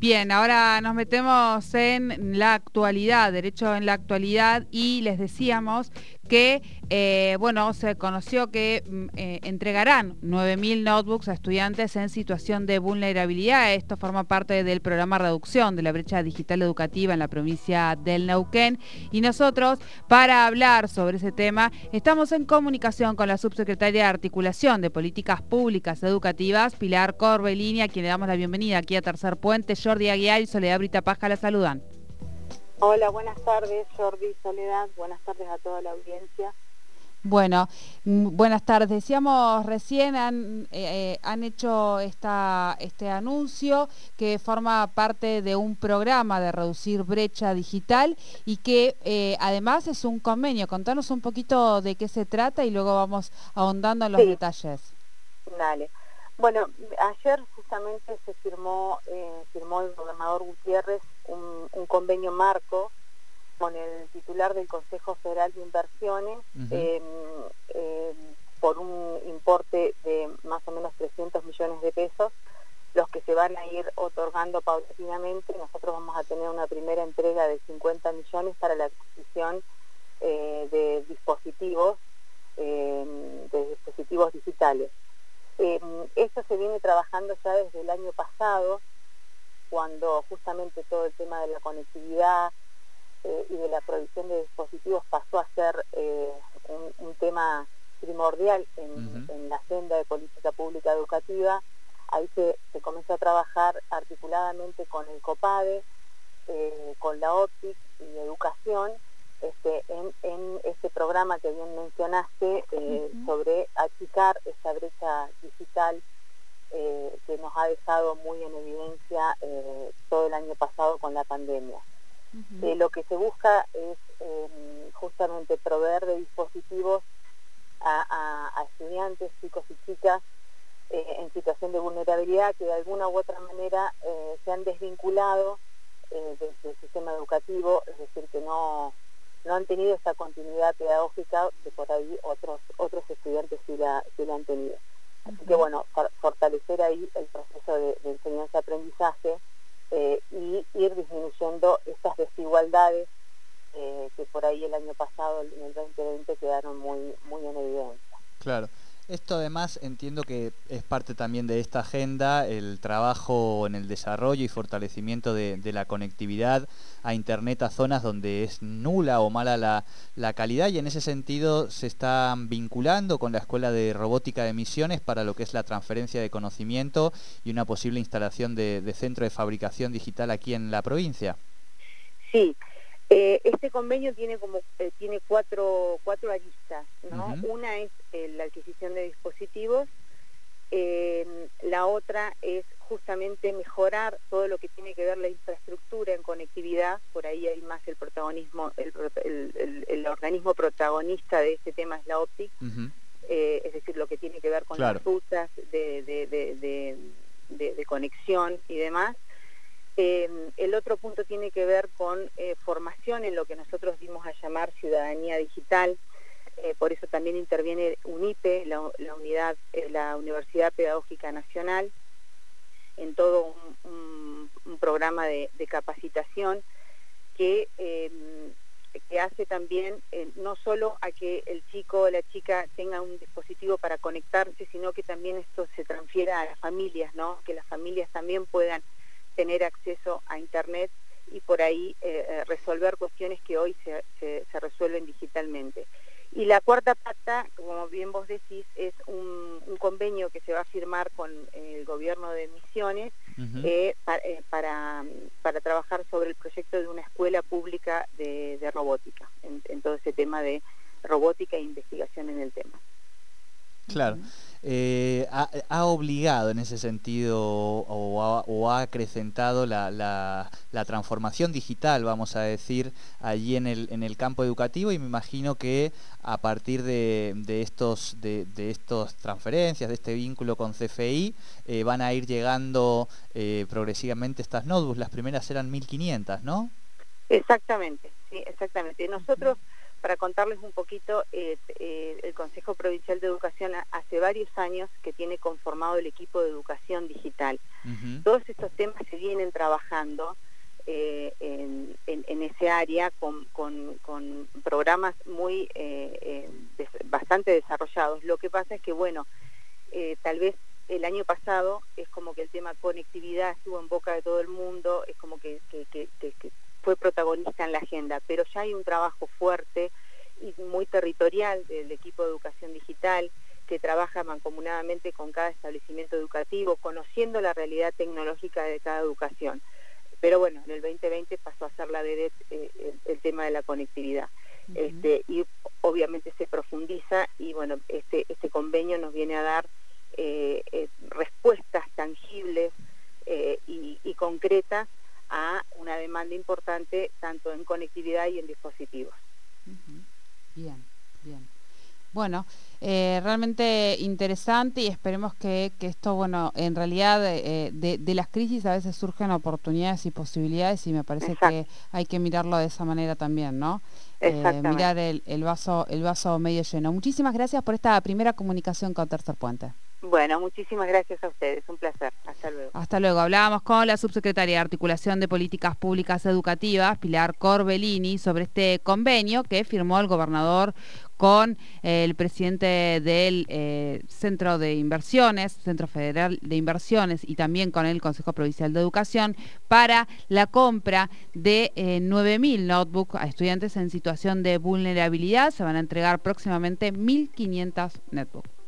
Bien, ahora nos metemos en la actualidad, derecho en la actualidad, y les decíamos que, eh, bueno, se conoció que mm, eh, entregarán 9.000 notebooks a estudiantes en situación de vulnerabilidad. Esto forma parte del programa Reducción de la Brecha Digital Educativa en la provincia del Neuquén. Y nosotros, para hablar sobre ese tema, estamos en comunicación con la subsecretaria de Articulación de Políticas Públicas Educativas, Pilar Corbellini, a quien le damos la bienvenida aquí a Tercer Puente. Jordi Aguiar y Soledad Brita Paja la saludan. Hola, buenas tardes, Jordi Soledad. Buenas tardes a toda la audiencia. Bueno, mm, buenas tardes. Decíamos recién, han, eh, han hecho esta, este anuncio que forma parte de un programa de reducir brecha digital y que eh, además es un convenio. Contanos un poquito de qué se trata y luego vamos ahondando en los detalles. Dale. Bueno, ayer justamente se firmó, eh, firmó el gobernador Gutiérrez un, convenio marco con el titular del Consejo Federal de Inversiones em, em, por un importe de más o menos 300 millones de pesos, los que se van a ir otorgando paulatinamente. Nosotros vamos a tener una primera entrega de 50 millones para la adquisición eh, de dispositivos, em, de dispositivos digitales. esto se viene trabajando ya desde el año pasado, cuando justamente todo el tema de la conectividad eh, y de la provisión de dispositivos pasó a ser eh, un, tema primordial en, la agenda de política pública educativa, ahí se, comenzó a trabajar articuladamente con el COPADE, eh, con la OPTIC y Educación, este, en, este programa que bien mencionaste sobre achicar esa brecha digital eh, que nos ha dejado muy en evidencia eh, todo el año pasado con la pandemia. Eh, lo que se busca es em, justamente proveer de dispositivos a, estudiantes, chicos y chicas en situación de vulnerabilidad que de alguna u otra manera se han desvinculado del sistema educativo, es decir, que no, no han tenido esa continuidad pedagógica que por ahí otros, otros estudiantes sí la, sí la han tenido. Así que bueno, fortalecer ahí el proceso de, enseñanza-aprendizaje eh, y ir disminuyendo estas desigualdades eh, que por ahí el año pasado, en el 2020, quedaron muy, muy en evidencia. Claro. Esto además entiendo que es parte también de esta agenda, el trabajo en el desarrollo y fortalecimiento de, la conectividad a Internet a zonas donde es nula o mala la, calidad y en ese sentido se están vinculando con la Escuela de Robótica de Misiones para lo que es la transferencia de conocimiento y una posible instalación de, de centro de fabricación digital aquí en la provincia. Sí, eh, este convenio tiene como eh, tiene cuatro, cuatro aristas, ¿no? Una es eh, la adquisición de dispositivos, la otra es justamente mejorar todo lo que tiene que ver la infraestructura en conectividad, por ahí hay más el protagonismo, el, organismo protagonista de este tema es la OPTIC, es decir, lo que tiene que ver con las rutas de, de conexión y demás. Em, el otro punto tiene que ver con eh, formación en lo que nosotros dimos a llamar ciudadanía digital. Eh, por eso también interviene UNIPE, la, unidad, eh, la Universidad Pedagógica Nacional, en todo un, programa de, capacitación que, em, que hace también no solo a que el chico o la chica tenga un dispositivo para conectarse, sino que también esto se transfiera a las familias, ¿no? que las familias también puedan tener acceso a Internet y por ahí eh, eh, resolver cuestiones que hoy se, se, resuelven digitalmente. Y la cuarta pata, como bien vos decís, es un, convenio que se va a firmar con el gobierno de Misiones eh, para, para, trabajar sobre el proyecto de una escuela pública de, robótica, en, todo ese tema de robótica e investigación en el tema. Claro. Eh, ha, obligado en ese sentido o ha, acrecentado la, la, transformación digital, vamos a decir, allí en el, en el campo educativo y me imagino que a partir de, de estos de, de estas transferencias, de este vínculo con CFI, eh, van a ir llegando eh, progresivamente estas notebooks. Las primeras eran 1500, ¿no? Exactamente, sí, exactamente. Nosotros para contarles un poquito, eh, eh, el Consejo Provincial de Educación hace varios años que tiene conformado el equipo de educación digital. Todos estos temas se vienen trabajando eh, en, ese área con, programas muy bastante desarrollados. Lo que pasa es que, bueno, tal vez el año pasado es como que el tema conectividad estuvo en boca de todo el mundo, es como que fue protagonista en la agenda, pero ya hay un trabajo fuerte y muy territorial del equipo de educación digital que trabaja mancomunadamente con cada establecimiento educativo, conociendo la realidad tecnológica de cada educación. Pero bueno, en el 2020 pasó a ser la DEDET eh, el, tema de la conectividad. este, y obviamente se profundiza y bueno, este, este convenio nos viene a dar eh, eh, respuestas tangibles y concretas a una demanda importante tanto en conectividad y en dispositivos. Bien, bien. Bueno, eh, realmente interesante y esperemos que, esto, bueno, en realidad eh, de, las crisis a veces surgen oportunidades y posibilidades y me parece que hay que mirarlo de esa manera también, ¿no? Eh, mirar el, el, vaso, el vaso medio lleno. Muchísimas gracias por esta primera comunicación con Tercer Puente. Bueno, muchísimas gracias a ustedes, un placer. Hasta luego. Hasta luego. Hablábamos con la subsecretaria de Articulación de Políticas Públicas Educativas, Pilar Corbellini, sobre este convenio que firmó el gobernador con eh, el presidente del eh, Centro de Inversiones, Centro Federal de Inversiones y también con el Consejo Provincial de Educación para la compra de 9.000 eh, notebooks a estudiantes en situación de vulnerabilidad. Se van a entregar próximamente 1.500 netbooks.